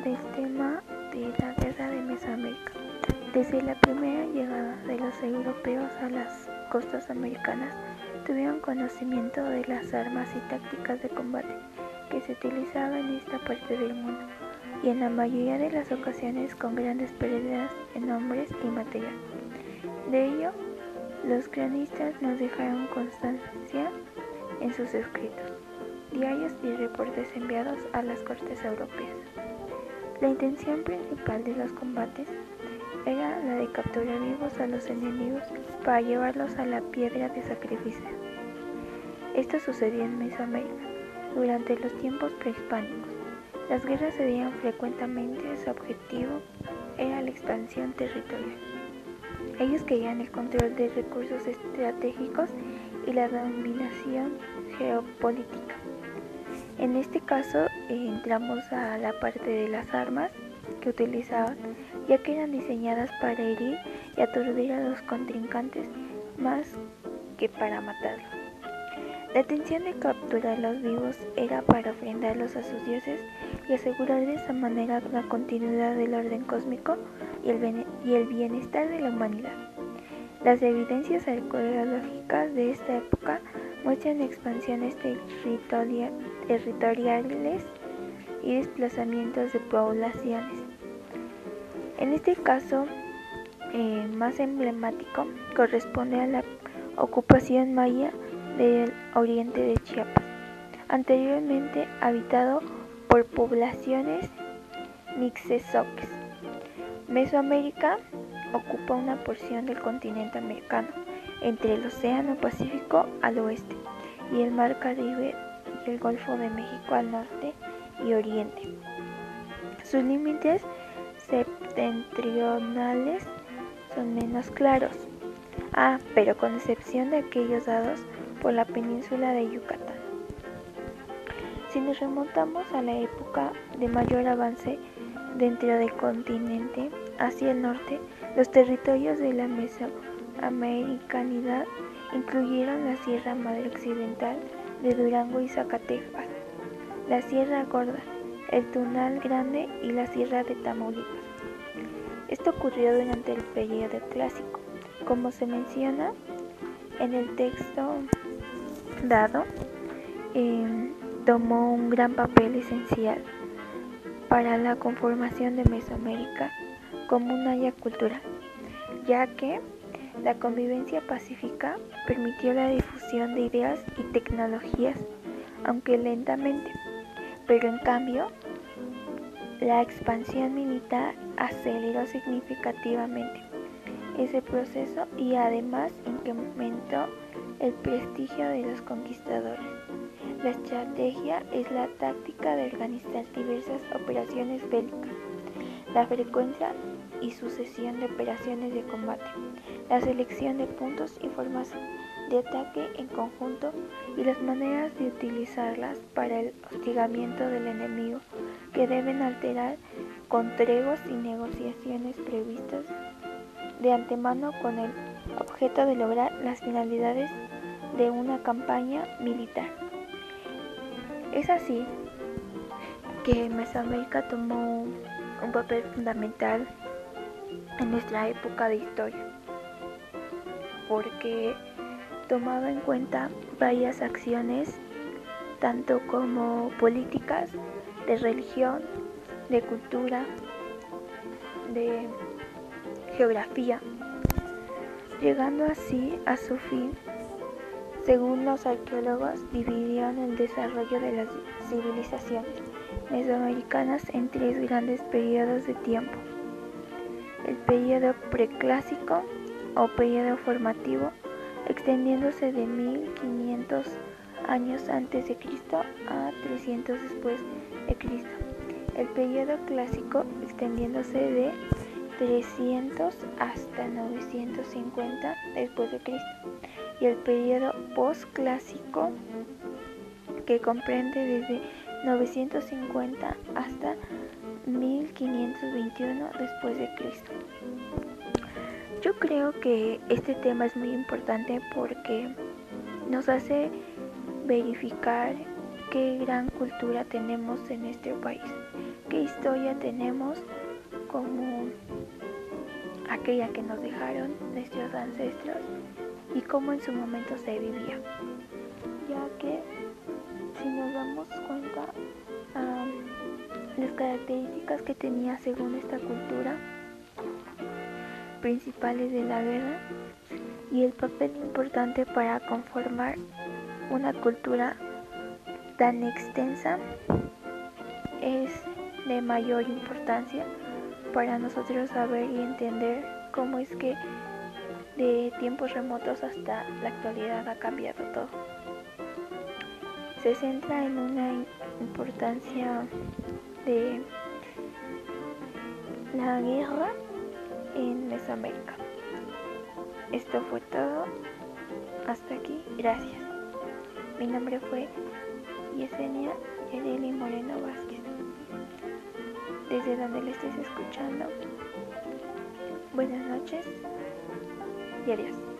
tema de la guerra de Mesoamérica. Desde la primera llegada de los europeos a las costas americanas, tuvieron conocimiento de las armas y tácticas de combate que se utilizaban en esta parte del mundo, y en la mayoría de las ocasiones con grandes pérdidas en hombres y material. De ello, los cronistas nos dejaron constancia en sus escritos, diarios y reportes enviados a las cortes europeas. La intención principal de los combates era la de capturar vivos a los enemigos para llevarlos a la piedra de sacrificio. Esto sucedía en Mesoamérica durante los tiempos prehispánicos. Las guerras se dieron frecuentemente, su objetivo era la expansión territorial. Ellos querían el control de recursos estratégicos y la dominación geopolítica. En este caso entramos a la parte de las armas que utilizaban, ya que eran diseñadas para herir y aturdir a los contrincantes más que para matarlos. La intención de capturarlos vivos era para ofrendarlos a sus dioses y asegurar de esa manera la continuidad del orden cósmico y el bienestar de la humanidad. Las evidencias arqueológicas de esta época muestran expansiones territoriales y desplazamientos de poblaciones. En este caso, eh, más emblemático, corresponde a la ocupación maya del oriente de Chiapas, anteriormente habitado por poblaciones mixezoques. Mesoamérica ocupa una porción del continente americano entre el Océano Pacífico al oeste y el Mar Caribe y el Golfo de México al norte y oriente. Sus límites septentrionales son menos claros. Ah, pero con excepción de aquellos dados por la península de Yucatán. Si nos remontamos a la época de mayor avance dentro del continente hacia el norte, los territorios de la mesoamericanidad incluyeron la Sierra Madre Occidental de Durango y Zacatecas, la Sierra Gorda, el Tunal Grande y la Sierra de Tamaulipas. Esto ocurrió durante el periodo clásico. Como se menciona en el texto dado, eh, tomó un gran papel esencial para la conformación de Mesoamérica como un área cultural, ya que la convivencia pacífica permitió la difusión de ideas y tecnologías, aunque lentamente, pero en cambio, la expansión militar aceleró significativamente ese proceso y además incrementó el prestigio de los conquistadores. La estrategia es la táctica de organizar diversas operaciones bélicas, la frecuencia y sucesión de operaciones de combate, la selección de puntos y formas de ataque en conjunto y las maneras de utilizarlas para el hostigamiento del enemigo que deben alterar con treguas y negociaciones previstas de antemano con el objeto de lograr las finalidades de una campaña militar. Es así que Mesoamérica tomó un papel fundamental en nuestra época de historia, porque tomaba en cuenta varias acciones, tanto como políticas, de religión, de cultura, de geografía, llegando así a su fin según los arqueólogos, dividieron el desarrollo de las civilizaciones mesoamericanas en tres grandes periodos de tiempo. El periodo preclásico o periodo formativo, extendiéndose de 1500 años antes de Cristo a 300 después de Cristo. El periodo clásico, extendiéndose de 300 hasta 950 después de Cristo y el periodo postclásico que comprende desde 950 hasta 1521 después de Cristo. Yo creo que este tema es muy importante porque nos hace verificar qué gran cultura tenemos en este país, qué historia tenemos como aquella que nos dejaron nuestros ancestros y cómo en su momento se vivía. Ya que si nos damos cuenta las características que tenía según esta cultura principales de la guerra y el papel importante para conformar una cultura tan extensa es de mayor importancia para nosotros saber y entender cómo es que de tiempos remotos hasta la actualidad ha cambiado todo. Se centra en una importancia de la guerra en Mesoamérica. Esto fue todo. Hasta aquí. Gracias. Mi nombre fue Yesenia Yareli Moreno Vázquez. Desde donde le estés escuchando. Buenas noches adiós.